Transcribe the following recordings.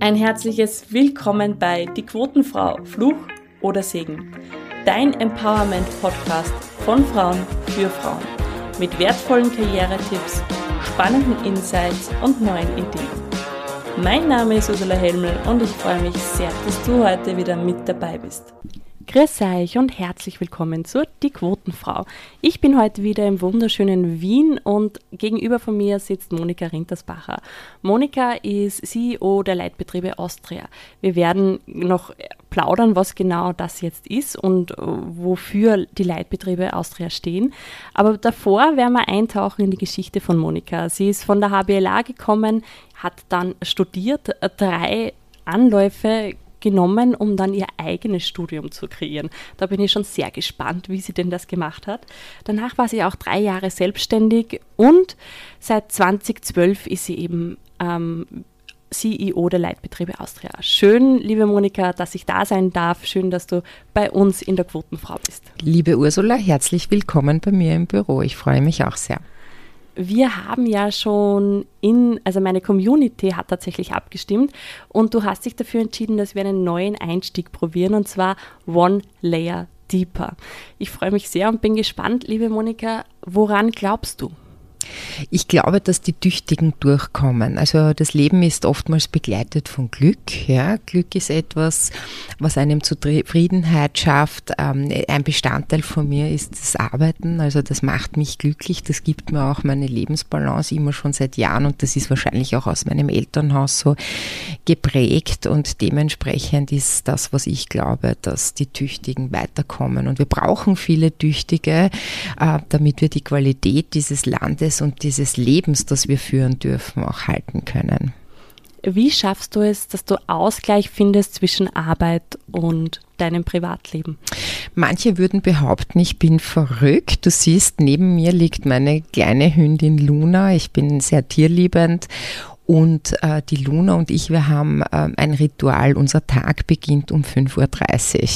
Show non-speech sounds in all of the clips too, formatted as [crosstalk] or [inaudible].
Ein herzliches Willkommen bei Die Quotenfrau, Fluch oder Segen. Dein Empowerment-Podcast von Frauen für Frauen. Mit wertvollen Karrieretipps, spannenden Insights und neuen Ideen. Mein Name ist Ursula Helmel und ich freue mich sehr, dass du heute wieder mit dabei bist. Grüß euch und herzlich willkommen zur Die Quotenfrau. Ich bin heute wieder im wunderschönen Wien und gegenüber von mir sitzt Monika Rintersbacher. Monika ist CEO der Leitbetriebe Austria. Wir werden noch plaudern, was genau das jetzt ist und wofür die Leitbetriebe Austria stehen. Aber davor werden wir eintauchen in die Geschichte von Monika. Sie ist von der HBLA gekommen, hat dann studiert, drei Anläufe genommen, um dann ihr eigenes Studium zu kreieren. Da bin ich schon sehr gespannt, wie sie denn das gemacht hat. Danach war sie auch drei Jahre selbstständig und seit 2012 ist sie eben ähm, CEO der Leitbetriebe Austria. Schön, liebe Monika, dass ich da sein darf. Schön, dass du bei uns in der Quotenfrau bist. Liebe Ursula, herzlich willkommen bei mir im Büro. Ich freue mich auch sehr wir haben ja schon in, also meine Community hat tatsächlich abgestimmt und du hast dich dafür entschieden, dass wir einen neuen Einstieg probieren und zwar One Layer Deeper. Ich freue mich sehr und bin gespannt, liebe Monika, woran glaubst du? Ich glaube, dass die Tüchtigen durchkommen. Also das Leben ist oftmals begleitet von Glück. Ja. Glück ist etwas, was einem Zufriedenheit schafft. Ähm, ein Bestandteil von mir ist das Arbeiten. Also das macht mich glücklich. Das gibt mir auch meine Lebensbalance immer schon seit Jahren und das ist wahrscheinlich auch aus meinem Elternhaus so geprägt und dementsprechend ist das, was ich glaube, dass die Tüchtigen weiterkommen. Und wir brauchen viele Tüchtige, äh, damit wir die Qualität dieses Landes und dieses Lebens, das wir führen dürfen, auch halten können. Wie schaffst du es, dass du Ausgleich findest zwischen Arbeit und deinem Privatleben? Manche würden behaupten, ich bin verrückt. Du siehst, neben mir liegt meine kleine Hündin Luna. Ich bin sehr tierliebend und äh, die Luna und ich, wir haben äh, ein Ritual. Unser Tag beginnt um 5.30 Uhr.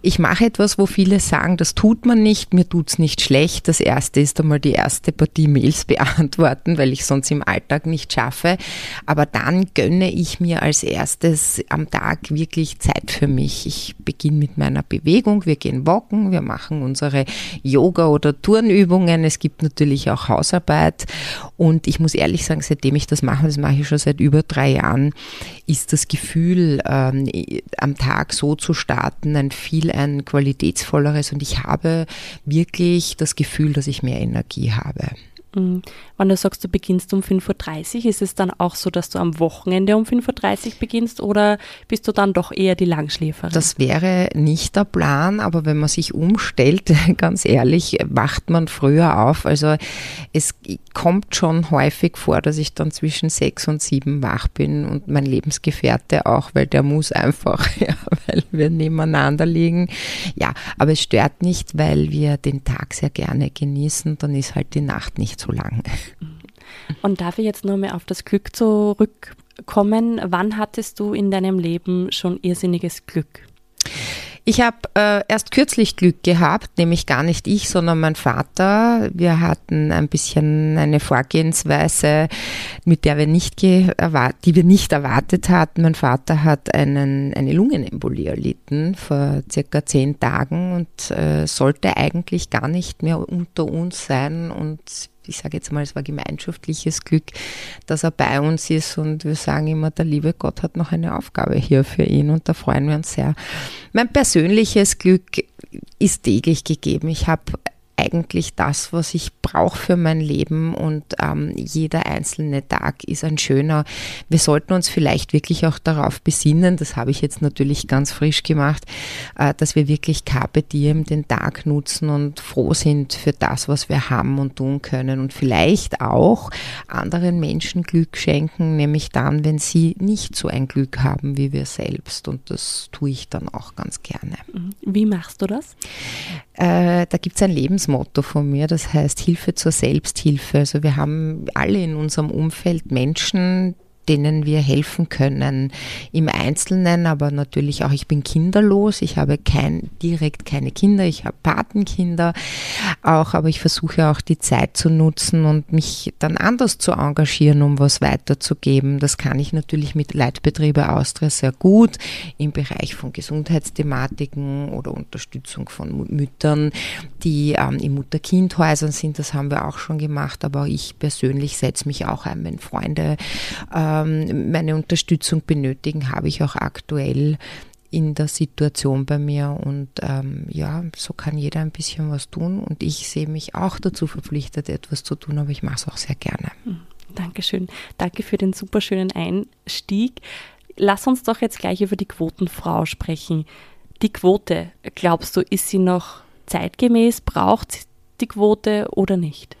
Ich mache etwas, wo viele sagen, das tut man nicht, mir tut's nicht schlecht. Das erste ist einmal die erste Partie Mails [laughs] beantworten, weil ich sonst im Alltag nicht schaffe. Aber dann gönne ich mir als erstes am Tag wirklich Zeit für mich. Ich beginne mit meiner Bewegung. Wir gehen walken, wir machen unsere Yoga- oder Turnübungen. Es gibt natürlich auch Hausarbeit. Und ich muss ehrlich sagen, seitdem ich das mache, das mache ich schon seit über drei Jahren, ist das Gefühl, ähm, am Tag so zu starten, ein viel ein qualitätsvolleres und ich habe wirklich das Gefühl, dass ich mehr Energie habe. Mhm. Wenn du sagst, du beginnst um 5.30 Uhr, ist es dann auch so, dass du am Wochenende um 5.30 Uhr beginnst oder bist du dann doch eher die Langschläferin? Das wäre nicht der Plan, aber wenn man sich umstellt, [laughs] ganz ehrlich, wacht man früher auf. Also es kommt schon häufig vor, dass ich dann zwischen sechs und sieben wach bin und mein Lebensgefährte auch, weil der muss einfach, [laughs] ja, weil wir nebeneinander liegen. Ja, aber es stört nicht, weil wir den Tag sehr gerne genießen, dann ist halt die Nacht nicht so lang. [laughs] Und darf ich jetzt nur mehr auf das Glück zurückkommen? Wann hattest du in deinem Leben schon irrsinniges Glück? Ich habe äh, erst kürzlich Glück gehabt, nämlich gar nicht ich, sondern mein Vater. Wir hatten ein bisschen eine Vorgehensweise, mit der wir nicht die wir nicht erwartet hatten. Mein Vater hat einen, eine Lungenembolie erlitten vor circa zehn Tagen und äh, sollte eigentlich gar nicht mehr unter uns sein und ich sage jetzt mal, es war gemeinschaftliches Glück, dass er bei uns ist und wir sagen immer, der liebe Gott hat noch eine Aufgabe hier für ihn und da freuen wir uns sehr. Mein persönliches Glück ist täglich gegeben. Ich habe eigentlich das, was ich brauche für mein Leben und ähm, jeder einzelne Tag ist ein schöner. Wir sollten uns vielleicht wirklich auch darauf besinnen, das habe ich jetzt natürlich ganz frisch gemacht, äh, dass wir wirklich Carpe Diem den Tag nutzen und froh sind für das, was wir haben und tun können und vielleicht auch anderen Menschen Glück schenken, nämlich dann, wenn sie nicht so ein Glück haben wie wir selbst und das tue ich dann auch ganz gerne. Mhm. Wie machst du das? Äh, da gibt es ein Lebensmotto von mir, das heißt Hilfe zur Selbsthilfe. Also wir haben alle in unserem Umfeld Menschen, denen wir helfen können im Einzelnen, aber natürlich auch, ich bin kinderlos, ich habe kein, direkt keine Kinder, ich habe Patenkinder auch, aber ich versuche auch die Zeit zu nutzen und mich dann anders zu engagieren, um was weiterzugeben. Das kann ich natürlich mit Leitbetriebe Austria sehr gut im Bereich von Gesundheitsthematiken oder Unterstützung von Müttern, die ähm, in Mutter-Kind-Häusern sind. Das haben wir auch schon gemacht, aber ich persönlich setze mich auch ein, wenn Freunde ähm, meine Unterstützung benötigen, habe ich auch aktuell in der Situation bei mir und ähm, ja, so kann jeder ein bisschen was tun und ich sehe mich auch dazu verpflichtet, etwas zu tun, aber ich mache es auch sehr gerne. Hm, Dankeschön. Danke für den superschönen Einstieg. Lass uns doch jetzt gleich über die Quotenfrau sprechen. Die Quote, glaubst du, ist sie noch zeitgemäß? Braucht sie die Quote oder nicht?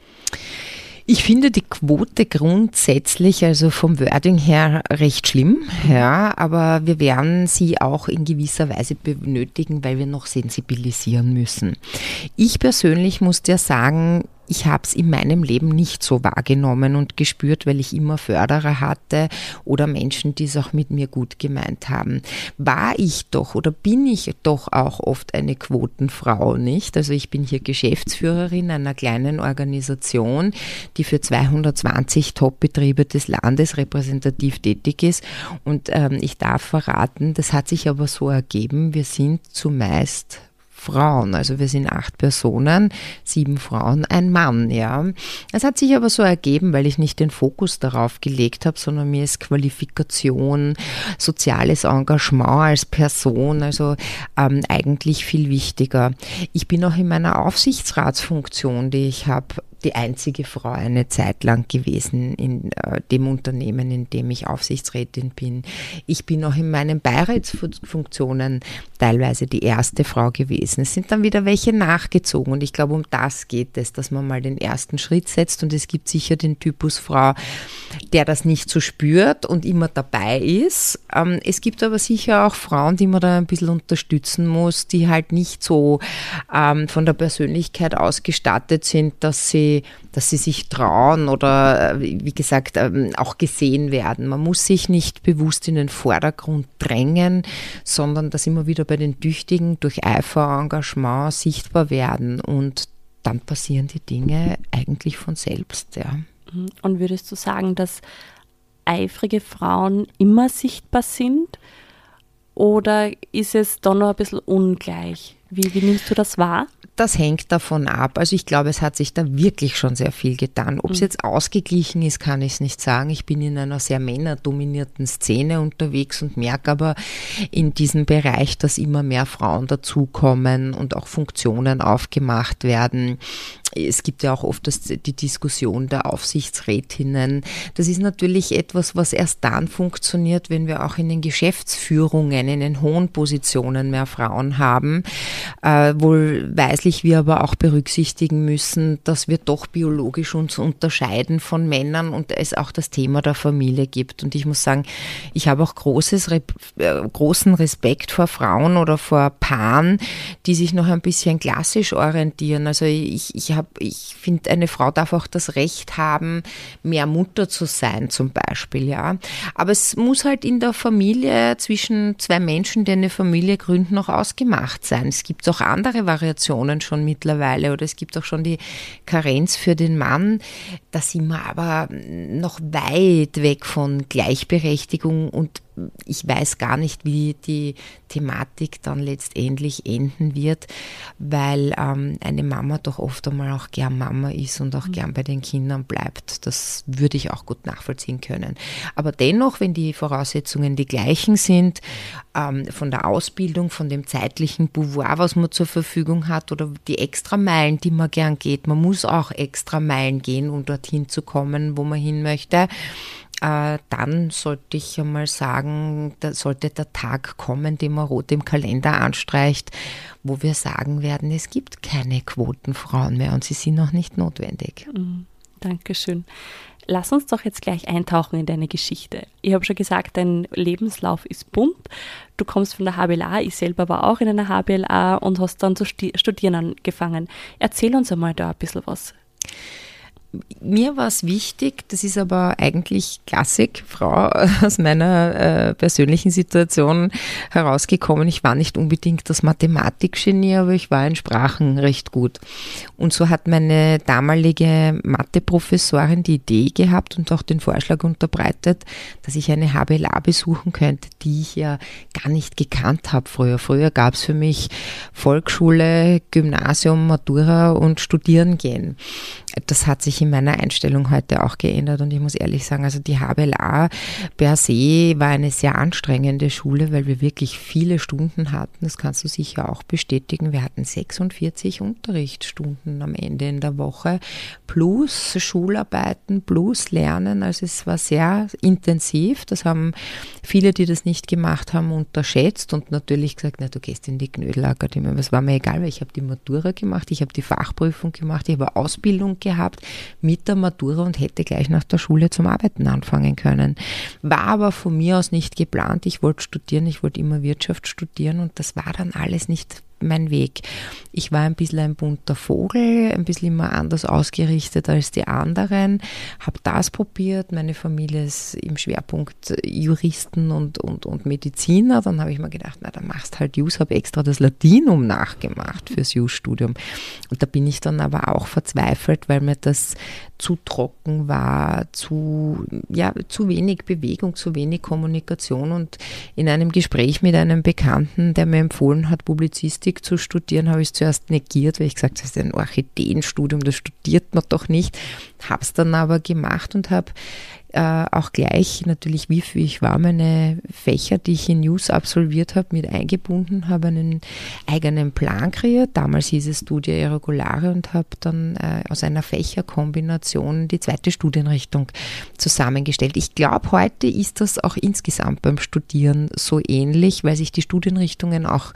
Ich finde die Quote grundsätzlich, also vom Wording her, recht schlimm, ja, aber wir werden sie auch in gewisser Weise benötigen, weil wir noch sensibilisieren müssen. Ich persönlich muss dir sagen, ich habe es in meinem Leben nicht so wahrgenommen und gespürt, weil ich immer Förderer hatte oder Menschen, die es auch mit mir gut gemeint haben. War ich doch oder bin ich doch auch oft eine Quotenfrau, nicht? Also ich bin hier Geschäftsführerin einer kleinen Organisation, die für 220 Top-Betriebe des Landes repräsentativ tätig ist. Und ähm, ich darf verraten, das hat sich aber so ergeben, wir sind zumeist Frauen. Also wir sind acht Personen, sieben Frauen, ein Mann, ja. Es hat sich aber so ergeben, weil ich nicht den Fokus darauf gelegt habe, sondern mir ist Qualifikation, soziales Engagement als Person, also ähm, eigentlich viel wichtiger. Ich bin auch in meiner Aufsichtsratsfunktion, die ich habe, die einzige Frau eine Zeit lang gewesen in äh, dem Unternehmen, in dem ich Aufsichtsrätin bin. Ich bin auch in meinen Beiratsfunktionen teilweise die erste Frau gewesen. Es sind dann wieder welche nachgezogen und ich glaube, um das geht es, dass man mal den ersten Schritt setzt und es gibt sicher den Typus Frau, der das nicht so spürt und immer dabei ist. Ähm, es gibt aber sicher auch Frauen, die man da ein bisschen unterstützen muss, die halt nicht so ähm, von der Persönlichkeit ausgestattet sind, dass sie dass sie sich trauen oder, äh, wie gesagt, ähm, auch gesehen werden. Man muss sich nicht bewusst in den Vordergrund drängen, sondern das immer wieder bei den Tüchtigen durch Eifer, Engagement sichtbar werden und dann passieren die Dinge eigentlich von selbst. Ja. Und würdest du sagen, dass eifrige Frauen immer sichtbar sind? Oder ist es da noch ein bisschen ungleich? Wie, wie nimmst du das wahr? das hängt davon ab. Also ich glaube, es hat sich da wirklich schon sehr viel getan. Ob es mhm. jetzt ausgeglichen ist, kann ich es nicht sagen. Ich bin in einer sehr männerdominierten Szene unterwegs und merke aber in diesem Bereich, dass immer mehr Frauen dazukommen und auch Funktionen aufgemacht werden es gibt ja auch oft das, die Diskussion der Aufsichtsrätinnen. Das ist natürlich etwas, was erst dann funktioniert, wenn wir auch in den Geschäftsführungen, in den hohen Positionen mehr Frauen haben. Äh, wohlweislich wir aber auch berücksichtigen müssen, dass wir doch biologisch uns unterscheiden von Männern und es auch das Thema der Familie gibt. Und ich muss sagen, ich habe auch großes, äh, großen Respekt vor Frauen oder vor Paaren, die sich noch ein bisschen klassisch orientieren. Also ich, ich habe ich finde, eine Frau darf auch das Recht haben, mehr Mutter zu sein, zum Beispiel, ja. Aber es muss halt in der Familie zwischen zwei Menschen, die eine Familie gründen, noch ausgemacht sein. Es gibt auch andere Variationen schon mittlerweile oder es gibt auch schon die Karenz für den Mann. Da sind wir aber noch weit weg von Gleichberechtigung und ich weiß gar nicht, wie die Thematik dann letztendlich enden wird, weil ähm, eine Mama doch oft einmal auch gern Mama ist und auch mhm. gern bei den Kindern bleibt. Das würde ich auch gut nachvollziehen können. Aber dennoch, wenn die Voraussetzungen die gleichen sind, ähm, von der Ausbildung, von dem zeitlichen Pouvoir, was man zur Verfügung hat oder die extra Meilen, die man gern geht, man muss auch extra Meilen gehen, um dorthin zu kommen, wo man hin möchte äh, dann sollte ich einmal sagen, da sollte der Tag kommen, den man rot im Kalender anstreicht, wo wir sagen werden, es gibt keine Quotenfrauen mehr und sie sind noch nicht notwendig. Mhm. Dankeschön. Lass uns doch jetzt gleich eintauchen in deine Geschichte. Ich habe schon gesagt, dein Lebenslauf ist bunt. Du kommst von der HBLA, ich selber war auch in einer HBLA und hast dann zu studieren angefangen. Erzähl uns einmal da ein bisschen was. Mir war es wichtig, das ist aber eigentlich Klassik, Frau, aus meiner äh, persönlichen Situation herausgekommen. Ich war nicht unbedingt das Mathematikgenie, aber ich war in Sprachen recht gut. Und so hat meine damalige Matheprofessorin die Idee gehabt und auch den Vorschlag unterbreitet, dass ich eine HBLA besuchen könnte, die ich ja gar nicht gekannt habe früher. Früher gab es für mich Volksschule, Gymnasium, Matura und Studieren gehen das hat sich in meiner Einstellung heute auch geändert und ich muss ehrlich sagen, also die HBLA per se war eine sehr anstrengende Schule, weil wir wirklich viele Stunden hatten. Das kannst du sicher auch bestätigen. Wir hatten 46 Unterrichtsstunden am Ende in der Woche plus Schularbeiten plus Lernen. Also es war sehr intensiv. Das haben viele, die das nicht gemacht haben, unterschätzt und natürlich gesagt, na, du gehst in die Knödelakademie. Aber es war mir egal, weil ich habe die Matura gemacht, ich habe die Fachprüfung gemacht, ich habe Ausbildung gehabt mit der Matura und hätte gleich nach der Schule zum Arbeiten anfangen können. War aber von mir aus nicht geplant. Ich wollte studieren, ich wollte immer Wirtschaft studieren und das war dann alles nicht mein Weg. Ich war ein bisschen ein bunter Vogel, ein bisschen immer anders ausgerichtet als die anderen, habe das probiert. Meine Familie ist im Schwerpunkt Juristen und, und, und Mediziner. Dann habe ich mir gedacht, na, dann machst halt Jus, habe extra das Latinum nachgemacht fürs Jus-Studium. Und da bin ich dann aber auch verzweifelt, weil mir das zu trocken war, zu, ja, zu wenig Bewegung, zu wenig Kommunikation. Und in einem Gespräch mit einem Bekannten, der mir empfohlen hat, Publizistik zu studieren, habe ich es zuerst negiert, weil ich gesagt habe, das ist ein Orchideenstudium, das studiert man doch nicht. Habe es dann aber gemacht und habe äh, auch gleich natürlich, wie viel ich war, meine Fächer, die ich in News absolviert habe, mit eingebunden, habe einen eigenen Plan kreiert. Damals hieß es Studia Irregulare und habe dann äh, aus einer Fächerkombination die zweite Studienrichtung zusammengestellt. Ich glaube, heute ist das auch insgesamt beim Studieren so ähnlich, weil sich die Studienrichtungen auch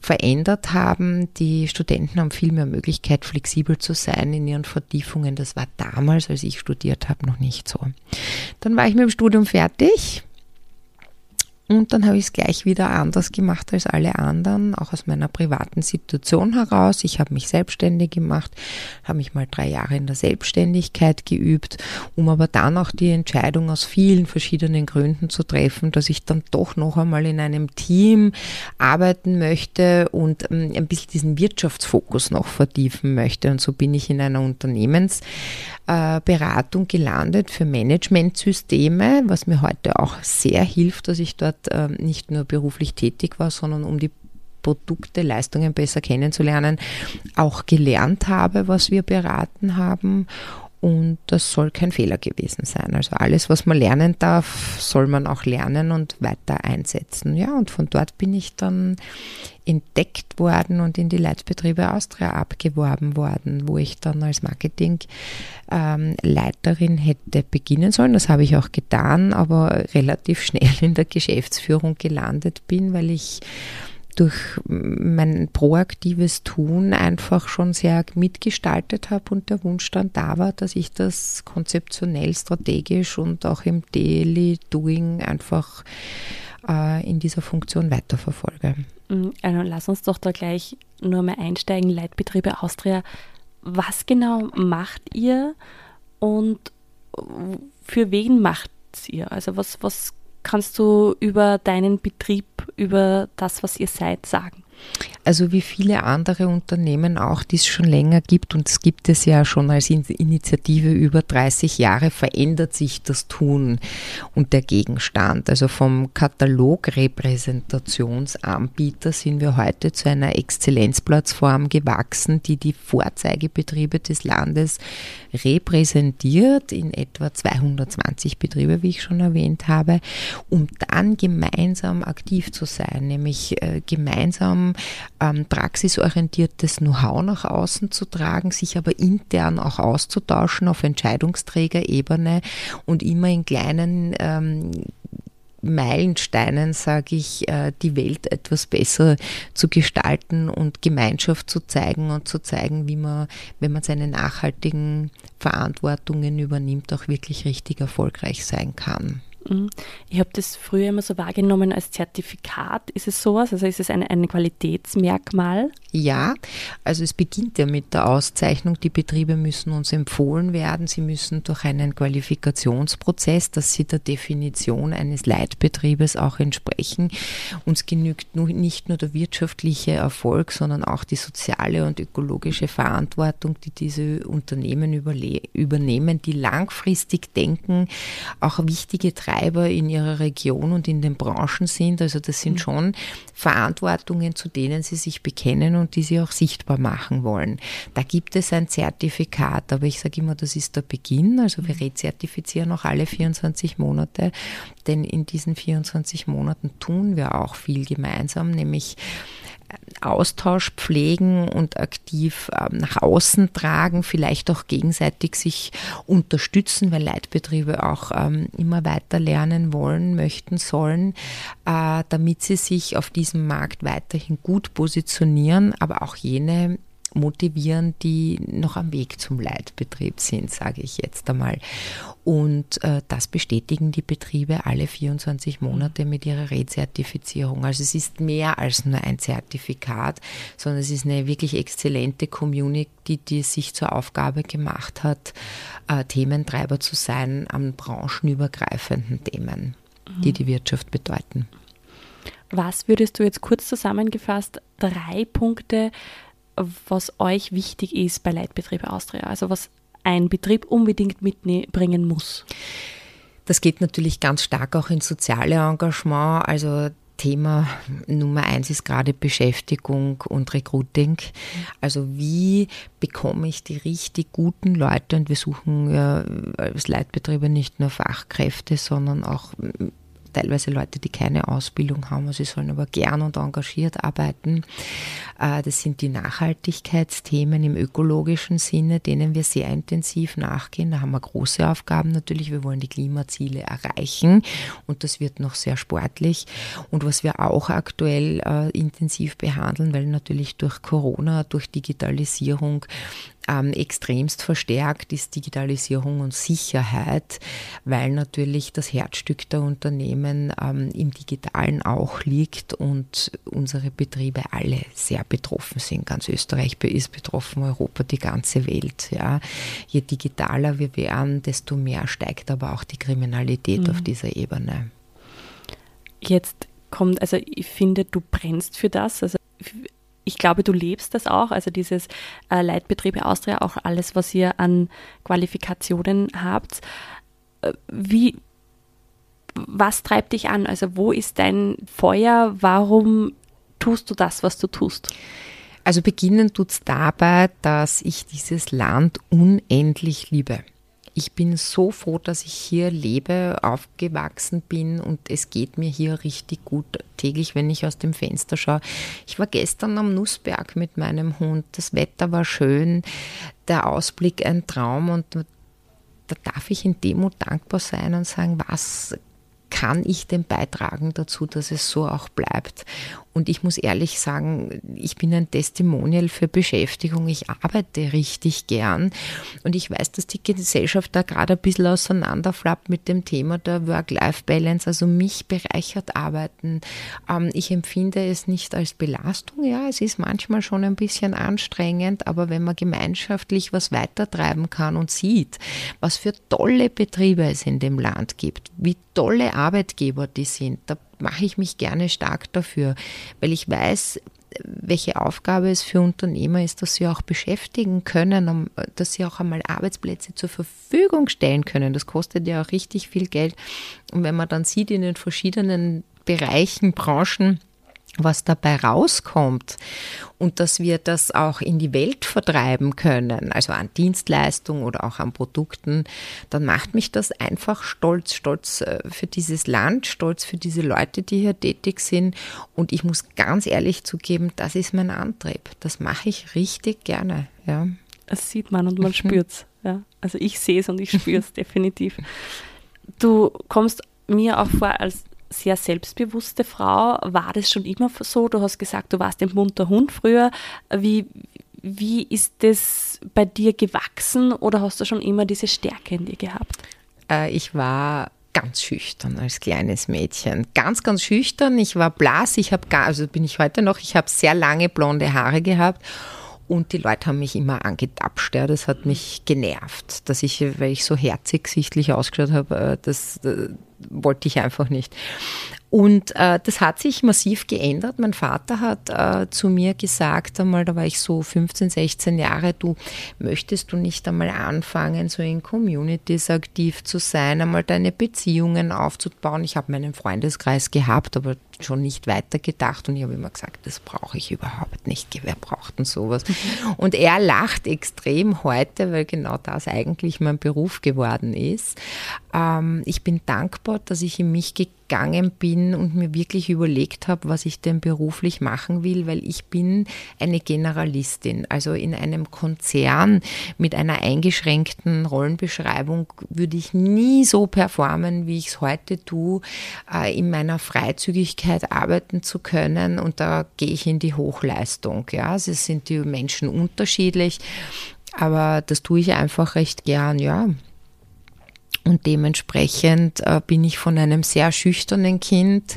verändert haben. Die Studenten haben viel mehr Möglichkeit, flexibel zu sein in ihren Vertiefungen. Das war damals, als ich studiert habe, noch nicht so. Dann war ich mit dem Studium fertig und dann habe ich es gleich wieder anders gemacht als alle anderen, auch aus meiner privaten Situation heraus. Ich habe mich selbstständig gemacht, habe mich mal drei Jahre in der Selbstständigkeit geübt, um aber dann auch die Entscheidung aus vielen verschiedenen Gründen zu treffen, dass ich dann doch noch einmal in einem Team arbeiten möchte und ähm, ein bisschen diesen Wirtschaftsfokus noch vertiefen möchte. Und so bin ich in einer Unternehmens äh, gelandet für Managementsysteme, was mir heute auch sehr hilft, dass ich dort äh, nicht nur beruflich tätig war, sondern um die Produkte, Leistungen besser kennenzulernen, auch gelernt habe, was wir beraten haben und das soll kein Fehler gewesen sein. Also alles, was man lernen darf, soll man auch lernen und weiter einsetzen. Ja, und von dort bin ich dann entdeckt worden und in die Leitbetriebe Austria abgeworben worden, wo ich dann als Marketingleiterin ähm, hätte beginnen sollen. Das habe ich auch getan, aber relativ schnell in der Geschäftsführung gelandet bin, weil ich durch mein proaktives Tun einfach schon sehr mitgestaltet habe und der Wunsch dann da war, dass ich das konzeptionell, strategisch und auch im Daily Doing einfach äh, in dieser Funktion weiterverfolge. Mhm, also lass uns doch da gleich nur mal einsteigen, Leitbetriebe Austria. Was genau macht ihr und für wen macht ihr? Also was, was kannst du über deinen Betrieb, über das, was ihr seid, sagen? Also wie viele andere Unternehmen auch, die es schon länger gibt und es gibt es ja schon als Initiative über 30 Jahre, verändert sich das Tun und der Gegenstand. Also vom Katalogrepräsentationsanbieter sind wir heute zu einer Exzellenzplattform gewachsen, die die Vorzeigebetriebe des Landes repräsentiert, in etwa 220 Betriebe, wie ich schon erwähnt habe, um dann gemeinsam aktiv zu sein, nämlich äh, ähm, praxisorientiertes Know-how nach außen zu tragen, sich aber intern auch auszutauschen auf Entscheidungsträgerebene und immer in kleinen ähm, Meilensteinen, sage ich, äh, die Welt etwas besser zu gestalten und Gemeinschaft zu zeigen und zu zeigen, wie man, wenn man seine nachhaltigen Verantwortungen übernimmt, auch wirklich richtig erfolgreich sein kann. Mhm. Ich habe das früher immer so wahrgenommen als Zertifikat. Ist es sowas? Also ist es ein, ein Qualitätsmerkmal? Ja, also es beginnt ja mit der Auszeichnung. Die Betriebe müssen uns empfohlen werden. Sie müssen durch einen Qualifikationsprozess, dass sie der Definition eines Leitbetriebes auch entsprechen. Uns genügt nicht nur der wirtschaftliche Erfolg, sondern auch die soziale und ökologische Verantwortung, die diese Unternehmen übernehmen, die langfristig denken, auch wichtige Treiber in ihrer Region und in den Branchen sind. Also das sind mhm. schon Verantwortungen, zu denen sie sich bekennen und die sie auch sichtbar machen wollen. Da gibt es ein Zertifikat, aber ich sage immer, das ist der Beginn. Also wir mhm. rezertifizieren auch alle 24 Monate, denn in diesen 24 Monaten tun wir auch viel gemeinsam, nämlich Austausch pflegen und aktiv ähm, nach außen tragen, vielleicht auch gegenseitig sich unterstützen, weil Leitbetriebe auch ähm, immer weiter lernen wollen, möchten, sollen, äh, damit sie sich auf diesem Markt weiterhin gut positionieren, aber auch jene motivieren, die noch am Weg zum Leitbetrieb sind, sage ich jetzt einmal. Und äh, das bestätigen die Betriebe alle 24 Monate mit ihrer Rezertifizierung. Also es ist mehr als nur ein Zertifikat, sondern es ist eine wirklich exzellente Community, die es sich zur Aufgabe gemacht hat, äh, Thementreiber zu sein an branchenübergreifenden Themen, mhm. die die Wirtschaft bedeuten. Was würdest du jetzt kurz zusammengefasst drei Punkte was euch wichtig ist bei Leitbetriebe Austria? Also was ein Betrieb unbedingt mitbringen muss? Das geht natürlich ganz stark auch ins soziale Engagement. Also Thema Nummer eins ist gerade Beschäftigung und Recruiting. Also wie bekomme ich die richtig guten Leute und wir suchen ja als Leitbetriebe nicht nur Fachkräfte, sondern auch teilweise Leute, die keine Ausbildung haben, sie sollen aber gern und engagiert arbeiten. Äh, das sind die Nachhaltigkeitsthemen im ökologischen Sinne, denen wir sehr intensiv nachgehen. Da haben wir große Aufgaben natürlich. Wir wollen die Klimaziele erreichen und das wird noch sehr sportlich. Und was wir auch aktuell äh, intensiv behandeln, weil natürlich durch Corona, durch Digitalisierung ähm, extremst verstärkt ist Digitalisierung und Sicherheit, weil natürlich das Herzstück der Unternehmen ähm, im Digitalen auch liegt und unsere Betriebe alle sehr betroffen sind. Ganz Österreich ist betroffen, Europa, die ganze Welt. Ja. Je digitaler wir werden, desto mehr steigt aber auch die Kriminalität mhm. auf dieser Ebene. Jetzt kommt, also ich finde, du brennst für das. Also ich glaube, du lebst das auch, also dieses äh, Leitbetriebe Austria, auch alles, was ihr an Qualifikationen habt. Äh, wie, was treibt dich an? Also wo ist dein Feuer? Warum tust du das, was du tust? Also beginnen tut es dabei, dass ich dieses Land unendlich liebe ich bin so froh, dass ich hier lebe, aufgewachsen bin und es geht mir hier richtig gut täglich, wenn ich aus dem Fenster schaue. Ich war gestern am Nussberg mit meinem Hund. Das Wetter war schön, der Ausblick ein Traum und da darf ich in Demut dankbar sein und sagen, was kann ich denn beitragen dazu, dass es so auch bleibt? Und ich muss ehrlich sagen, ich bin ein Testimonial für Beschäftigung. Ich arbeite richtig gern. Und ich weiß, dass die Gesellschaft da gerade ein bisschen auseinanderflappt mit dem Thema der Work-Life-Balance. Also mich bereichert Arbeiten. Ähm, ich empfinde es nicht als Belastung. Ja, es ist manchmal schon ein bisschen anstrengend, aber wenn man gemeinschaftlich was weitertreiben kann und sieht, was für tolle Betriebe es in dem Land gibt, wie tolle Arbeitgeber die sind, da mache ich mich gerne stark dafür, weil ich weiß, welche Aufgabe es für Unternehmer ist, dass sie auch beschäftigen können, dass sie auch einmal Arbeitsplätze zur Verfügung stellen können. Das kostet ja auch richtig viel Geld. Und wenn man dann sieht in den verschiedenen Bereichen, Branchen, was dabei rauskommt und dass wir das auch in die Welt vertreiben können, also an Dienstleistungen oder auch an Produkten, dann macht mich das einfach stolz, stolz äh, für dieses Land, stolz für diese Leute, die hier tätig sind. Und ich muss ganz ehrlich zugeben, das ist mein Antrieb. Das mache ich richtig gerne. Ja. Das sieht man und man spürt es. Ja. Also ich sehe es und ich [laughs] spüre es definitiv. Du kommst mir auch vor als sehr selbstbewusste Frau. War das schon immer so? Du hast gesagt, du warst ein bunter Hund früher. Wie, wie ist das bei dir gewachsen oder hast du schon immer diese Stärke in dir gehabt? Äh, ich war ganz schüchtern als kleines Mädchen. Ganz, ganz schüchtern. Ich war blass. Ich habe also bin ich heute noch, ich habe sehr lange blonde Haare gehabt. Und die Leute haben mich immer angetapscht. Ja. Das hat mich genervt, dass ich, weil ich so herzig sichtlich ausgeschaut habe, äh, das, das äh, wollte ich einfach nicht. Und äh, das hat sich massiv geändert. Mein Vater hat äh, zu mir gesagt, einmal, da war ich so 15, 16 Jahre, du möchtest du nicht einmal anfangen, so in Communities aktiv zu sein, einmal deine Beziehungen aufzubauen. Ich habe meinen Freundeskreis gehabt, aber schon nicht weitergedacht und ich habe immer gesagt, das brauche ich überhaupt nicht. Wer braucht denn sowas? [laughs] Und er lacht extrem heute, weil genau das eigentlich mein Beruf geworden ist. Ähm, ich bin dankbar, dass ich in mich gegangen bin und mir wirklich überlegt habe, was ich denn beruflich machen will, weil ich bin eine Generalistin. Also in einem Konzern mit einer eingeschränkten Rollenbeschreibung würde ich nie so performen, wie ich es heute tue, äh, in meiner Freizügigkeit arbeiten zu können. Und da gehe ich in die Hochleistung. Ja, es sind die Menschen unterschiedlich. Aber das tue ich einfach recht gern, ja. Und dementsprechend äh, bin ich von einem sehr schüchternen Kind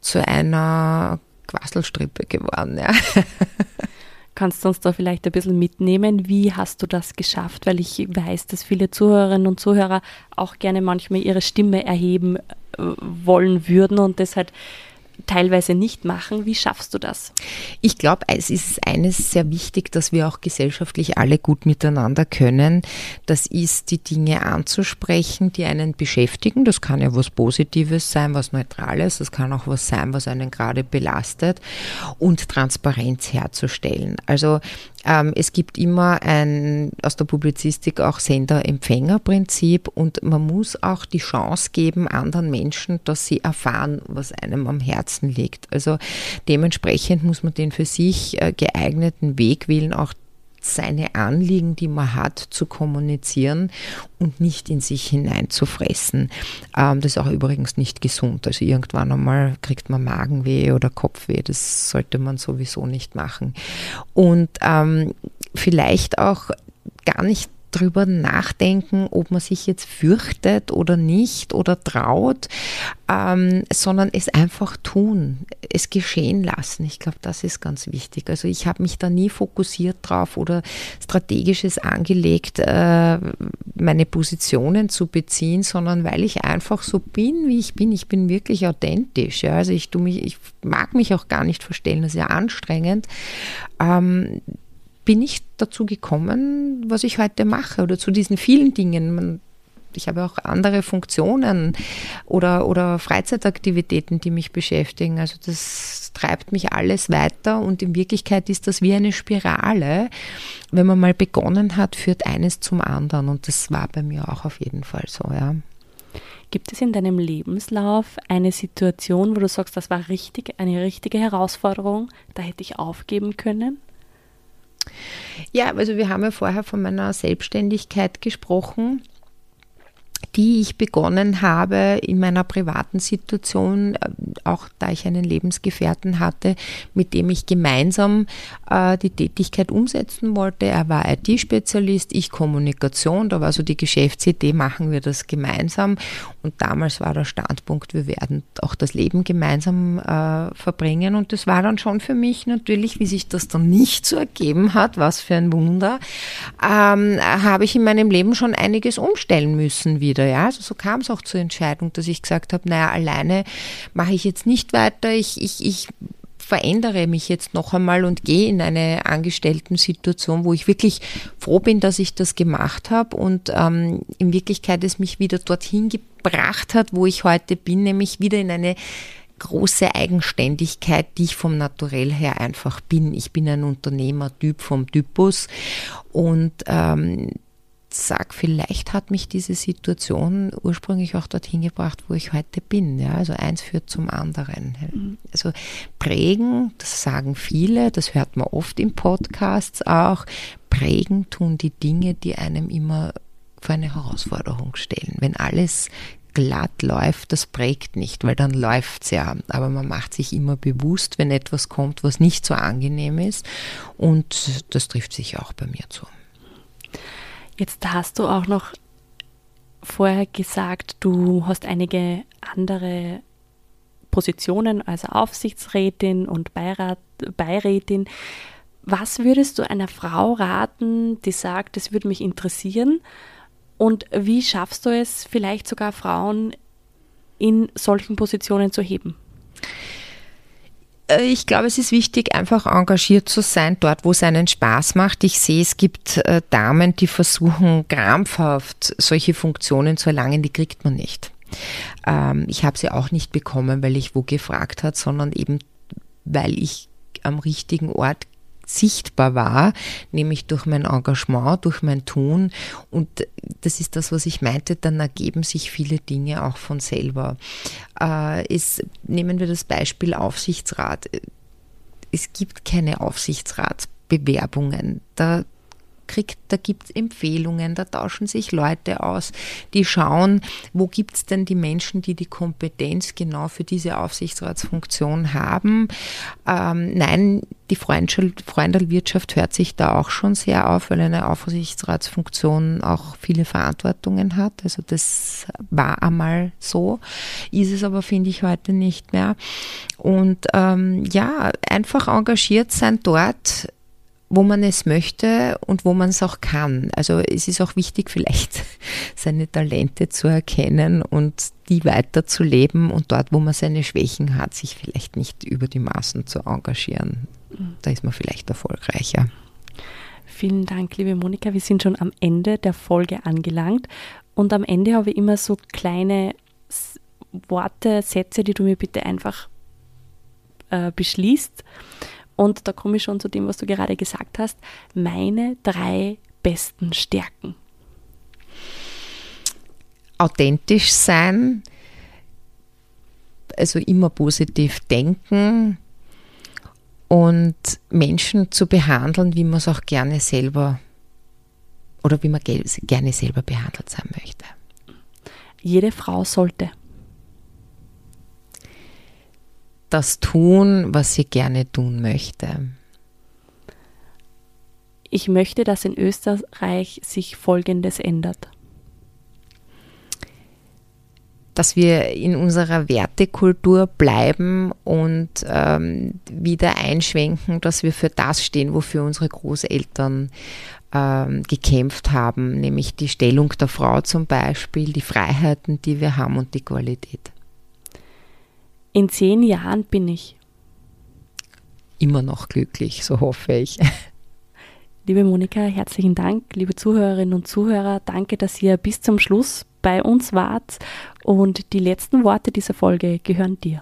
zu einer Quasselstrippe geworden. Ja. [laughs] Kannst du uns da vielleicht ein bisschen mitnehmen? Wie hast du das geschafft? Weil ich weiß, dass viele Zuhörerinnen und Zuhörer auch gerne manchmal ihre Stimme erheben äh, wollen würden und deshalb teilweise nicht machen. Wie schaffst du das? Ich glaube, es ist eines sehr wichtig, dass wir auch gesellschaftlich alle gut miteinander können. Das ist, die Dinge anzusprechen, die einen beschäftigen. Das kann ja was Positives sein, was Neutrales. Das kann auch was sein, was einen gerade belastet. Und Transparenz herzustellen. Also ähm, es gibt immer ein, aus der Publizistik auch Sender-Empfänger-Prinzip und man muss auch die Chance geben anderen Menschen, dass sie erfahren, was einem am Herzen liegt. Also dementsprechend muss man den für sich äh, geeigneten Weg wählen, auch seine Anliegen, die man hat, zu kommunizieren und nicht in sich hineinzufressen. Ähm, das ist auch übrigens nicht gesund. Also irgendwann einmal kriegt man Magenweh oder Kopfweh. Das sollte man sowieso nicht machen. Und ähm, vielleicht auch gar nicht drüber nachdenken, ob man sich jetzt fürchtet oder nicht oder traut, ähm, sondern es einfach tun, es geschehen lassen. Ich glaube, das ist ganz wichtig. Also ich habe mich da nie fokussiert drauf oder strategisches angelegt, äh, meine Positionen zu beziehen, sondern weil ich einfach so bin, wie ich bin. Ich bin wirklich authentisch. Ja. Also ich, mich, ich mag mich auch gar nicht verstellen, das ist ja anstrengend. Ähm, bin ich dazu gekommen, was ich heute mache oder zu diesen vielen Dingen. Ich habe auch andere Funktionen oder, oder Freizeitaktivitäten, die mich beschäftigen. Also das treibt mich alles weiter und in Wirklichkeit ist das wie eine Spirale. Wenn man mal begonnen hat, führt eines zum anderen und das war bei mir auch auf jeden Fall so, ja. Gibt es in deinem Lebenslauf eine Situation, wo du sagst, das war richtig, eine richtige Herausforderung, da hätte ich aufgeben können? Ja, also wir haben ja vorher von meiner Selbstständigkeit gesprochen die ich begonnen habe in meiner privaten Situation, äh, auch da ich einen Lebensgefährten hatte, mit dem ich gemeinsam äh, die Tätigkeit umsetzen wollte. Er war IT-Spezialist, ich Kommunikation, da war so die Geschäftsidee, machen wir das gemeinsam. Und damals war der Standpunkt, wir werden auch das Leben gemeinsam äh, verbringen. Und das war dann schon für mich natürlich, wie sich das dann nicht so ergeben hat, was für ein Wunder, ähm, habe ich in meinem Leben schon einiges umstellen müssen wieder wieder. Ja? Also so kam es auch zur Entscheidung, dass ich gesagt habe, naja, alleine mache ich jetzt nicht weiter. Ich, ich, ich verändere mich jetzt noch einmal und gehe in eine Angestellten-Situation, wo ich wirklich froh bin, dass ich das gemacht habe und ähm, in Wirklichkeit es mich wieder dorthin gebracht hat, wo ich heute bin, nämlich wieder in eine große Eigenständigkeit, die ich vom Naturell her einfach bin. Ich bin ein Unternehmertyp vom Typus und ähm, sage, vielleicht hat mich diese Situation ursprünglich auch dorthin gebracht, wo ich heute bin. Ja? Also eins führt zum anderen. Mhm. Also prägen, das sagen viele, das hört man oft in Podcasts auch, prägen tun die Dinge, die einem immer vor eine Herausforderung stellen. Wenn alles glatt läuft, das prägt nicht, weil dann läuft es ja. Aber man macht sich immer bewusst, wenn etwas kommt, was nicht so angenehm ist. Und das trifft sich auch bei mir zu. Jetzt hast du auch noch vorher gesagt, du hast einige andere Positionen, also Aufsichtsrätin und Beirat, Beirätin. Was würdest du einer Frau raten, die sagt, es würde mich interessieren? Und wie schaffst du es, vielleicht sogar Frauen in solchen Positionen zu heben? Äh, ich glaube, es ist wichtig, einfach engagiert zu sein, dort, wo es einen Spaß macht. Ich sehe, es gibt äh, Damen, die versuchen krampfhaft solche Funktionen zu erlangen, die kriegt man nicht. Ähm, ich habe sie auch nicht bekommen, weil ich wo gefragt hat, sondern eben, weil ich am richtigen Ort sichtbar war, nämlich durch mein Engagement, durch mein Tun. Und das ist das, was ich meinte, dann ergeben sich viele Dinge auch von selber. Äh, es, nehmen wir das Beispiel Aufsichtsrat. Es gibt keine Aufsichtsratsbewerbungen. Da kriegt, da gibt es Empfehlungen, da tauschen sich Leute aus, die schauen, wo gibt es denn die Menschen, die die Kompetenz genau für diese Aufsichtsratsfunktion haben. Ähm, nein, die Freundelwirtschaft hört sich da auch schon sehr auf, weil eine Aufsichtsratsfunktion auch viele Verantwortungen hat. Also das war einmal so, ist es aber, finde ich, heute nicht mehr. Und ähm, ja, einfach engagiert sein dort, wo man es möchte und wo man es auch kann. Also es ist auch wichtig, vielleicht [laughs] seine Talente zu erkennen und die weiterzuleben und dort, wo man seine Schwächen hat, sich vielleicht nicht über die Maßen zu engagieren. Da ist man vielleicht erfolgreicher. Vielen Dank, liebe Monika. Wir sind schon am Ende der Folge angelangt und am Ende habe ich immer so kleine Worte, Sätze, die du mir bitte einfach äh, beschließt. Und da komme ich schon zu dem, was du gerade gesagt hast. Meine drei besten Stärken. Authentisch sein, also immer positiv denken und Menschen zu behandeln, wie man es auch gerne selber oder wie man gerne selber behandelt sein möchte. Jede Frau sollte das tun, was sie gerne tun möchte? Ich möchte, dass in Österreich sich Folgendes ändert. Dass wir in unserer Wertekultur bleiben und ähm, wieder einschwenken, dass wir für das stehen, wofür unsere Großeltern ähm, gekämpft haben, nämlich die Stellung der Frau zum Beispiel, die Freiheiten, die wir haben und die Qualität. In zehn Jahren bin ich. Immer noch glücklich, so hoffe ich. [laughs] Liebe Monika, herzlichen Dank. Liebe Zuhörerinnen und Zuhörer, danke, dass ihr bis zum Schluss bei uns wart. Und die letzten Worte dieser Folge gehören dir.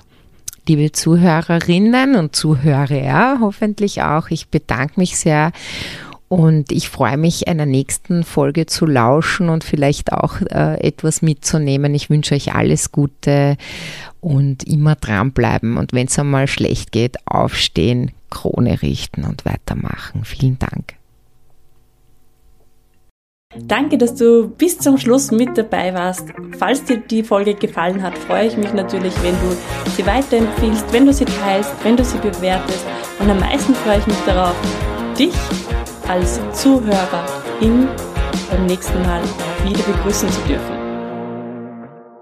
Liebe Zuhörerinnen und Zuhörer, hoffentlich auch. Ich bedanke mich sehr und ich freue mich, einer nächsten Folge zu lauschen und vielleicht auch äh, etwas mitzunehmen. Ich wünsche euch alles Gute und immer dranbleiben. Und wenn es einmal schlecht geht, aufstehen, Krone richten und weitermachen. Vielen Dank. Danke, dass du bis zum Schluss mit dabei warst. Falls dir die Folge gefallen hat, freue ich mich natürlich, wenn du sie weiterempfiehlst, wenn du sie teilst, wenn du sie bewertest. Und am meisten freue ich mich darauf, dich als Zuhörer in beim nächsten Mal wieder begrüßen zu dürfen.